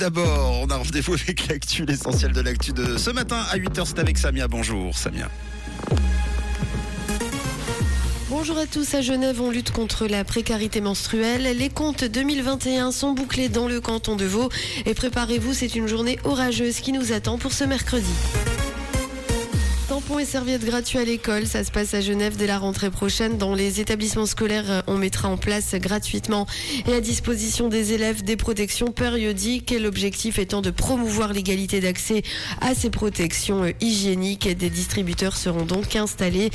D'abord, on a rendez-vous avec l'actu, l'essentiel de l'actu de ce matin à 8h. C'est avec Samia. Bonjour Samia. Bonjour à tous, à Genève, on lutte contre la précarité menstruelle. Les comptes 2021 sont bouclés dans le canton de Vaud. Et préparez-vous, c'est une journée orageuse qui nous attend pour ce mercredi. Tampons et serviettes gratuits à l'école, ça se passe à Genève dès la rentrée prochaine. Dans les établissements scolaires, on mettra en place gratuitement et à disposition des élèves des protections périodiques. L'objectif étant de promouvoir l'égalité d'accès à ces protections hygiéniques. Des distributeurs seront donc installés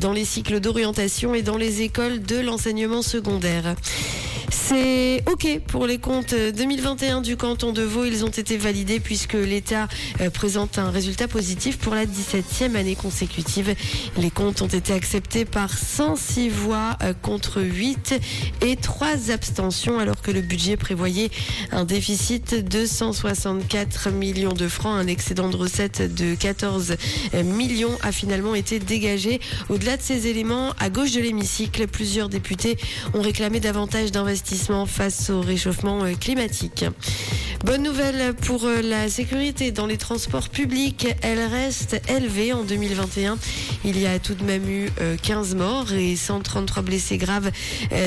dans les cycles d'orientation et dans les écoles de l'enseignement secondaire. C'est OK pour les comptes 2021 du canton de Vaud. Ils ont été validés puisque l'État euh, présente un résultat positif pour la 17e année consécutive. Les comptes ont été acceptés par 106 voix euh, contre 8 et 3 abstentions alors que le budget prévoyait un déficit de 164 millions de francs. Un excédent de recettes de 14 millions a finalement été dégagé. Au-delà de ces éléments, à gauche de l'hémicycle, plusieurs députés ont réclamé davantage d'investissements face au réchauffement euh, climatique. Bonne nouvelle pour euh, la sécurité dans les transports publics. Elle reste élevée en 2021. Il y a tout de même eu 15 euh, morts et 133 blessés graves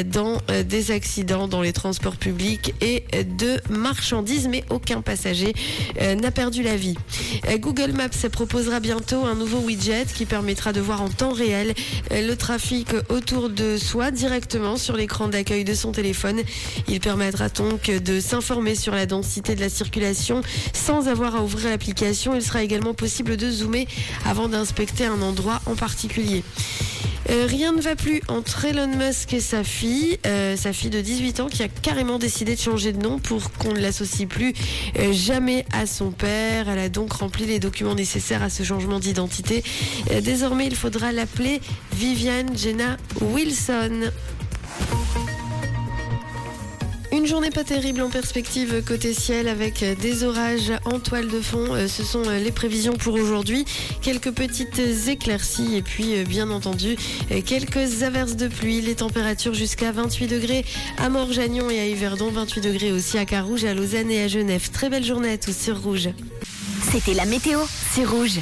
dans des accidents dans les transports publics et de marchandises, mais aucun passager n'a perdu la vie. Google Maps proposera bientôt un nouveau widget qui permettra de voir en temps réel le trafic autour de soi directement sur l'écran d'accueil de son téléphone. Il permettra donc de s'informer sur la densité de la circulation sans avoir à ouvrir l'application? Il sera également possible de zoomer avant d'inspecter un endroit en particulier. Euh, rien ne va plus entre Elon Musk et sa fille, euh, sa fille de 18 ans qui a carrément décidé de changer de nom pour qu'on ne l'associe plus euh, jamais à son père. Elle a donc rempli les documents nécessaires à ce changement d'identité. désormais, il faudra l'appeler Viviane Jenna Wilson. Journée pas terrible en perspective côté ciel avec des orages en toile de fond. Euh, ce sont euh, les prévisions pour aujourd'hui. Quelques petites éclaircies et puis euh, bien entendu quelques averses de pluie. Les températures jusqu'à 28 degrés à Morgagnon et à Yverdon, 28 degrés aussi à Carouge, à Lausanne et à Genève. Très belle journée à tous sur Rouge. C'était la météo, c'est Rouge.